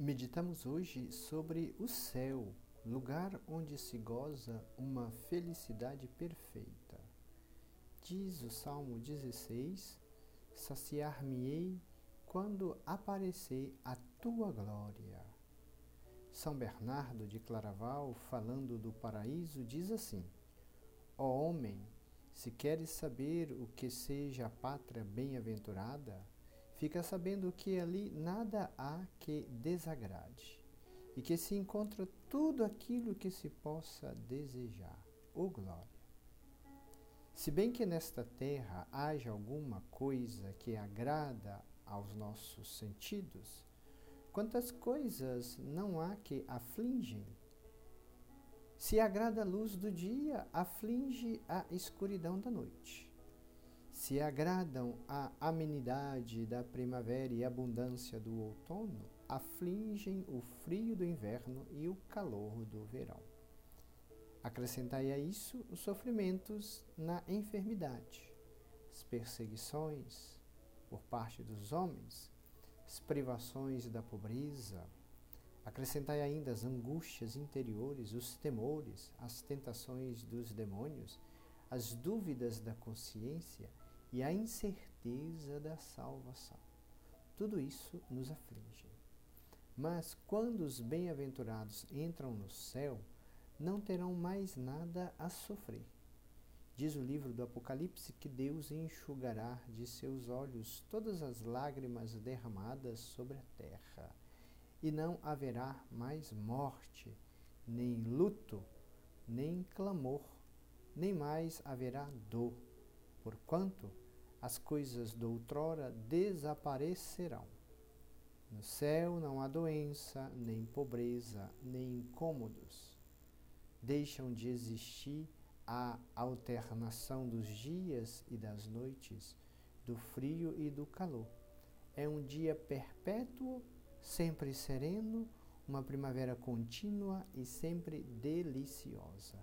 Meditamos hoje sobre o céu, lugar onde se goza uma felicidade perfeita. Diz o Salmo 16: Saciar-me-ei quando aparecer a tua glória. São Bernardo de Claraval, falando do paraíso, diz assim: Ó oh homem, se queres saber o que seja a pátria bem-aventurada, fica sabendo que ali nada há que desagrade e que se encontra tudo aquilo que se possa desejar. Oh, glória! Se bem que nesta terra haja alguma coisa que agrada aos nossos sentidos, quantas coisas não há que afligem? Se agrada a luz do dia, aflige a escuridão da noite se agradam a amenidade da primavera e abundância do outono, afligem o frio do inverno e o calor do verão. Acrescentai a isso os sofrimentos na enfermidade, as perseguições por parte dos homens, as privações da pobreza. Acrescentai ainda as angústias interiores, os temores, as tentações dos demônios, as dúvidas da consciência e a incerteza da salvação. Tudo isso nos aflige. Mas quando os bem-aventurados entram no céu, não terão mais nada a sofrer. Diz o livro do Apocalipse que Deus enxugará de seus olhos todas as lágrimas derramadas sobre a terra, e não haverá mais morte, nem luto, nem clamor, nem mais haverá dor porquanto as coisas do outrora desaparecerão. No céu não há doença, nem pobreza, nem incômodos. Deixam de existir a alternação dos dias e das noites, do frio e do calor. É um dia perpétuo, sempre sereno, uma primavera contínua e sempre deliciosa.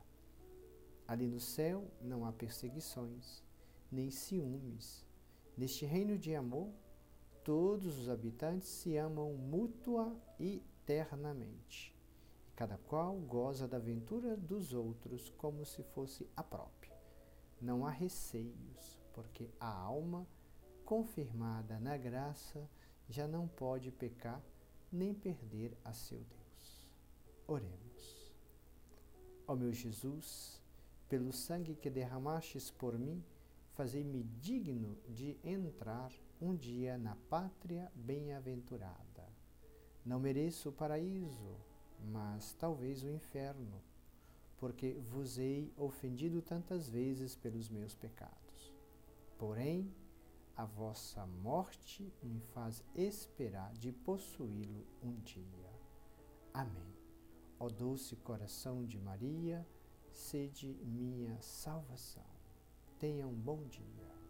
Ali no céu não há perseguições, nem ciúmes. Neste reino de amor, todos os habitantes se amam mútua e eternamente. Cada qual goza da aventura dos outros como se fosse a própria. Não há receios, porque a alma, confirmada na graça, já não pode pecar nem perder a seu Deus. Oremos. Ó meu Jesus, pelo sangue que derramastes por mim, fazei-me digno de entrar um dia na pátria bem-aventurada. Não mereço o paraíso, mas talvez o inferno, porque vos hei ofendido tantas vezes pelos meus pecados. Porém, a vossa morte me faz esperar de possuí-lo um dia. Amém. Ó doce coração de Maria, sede minha salvação. Tenha um bom dia.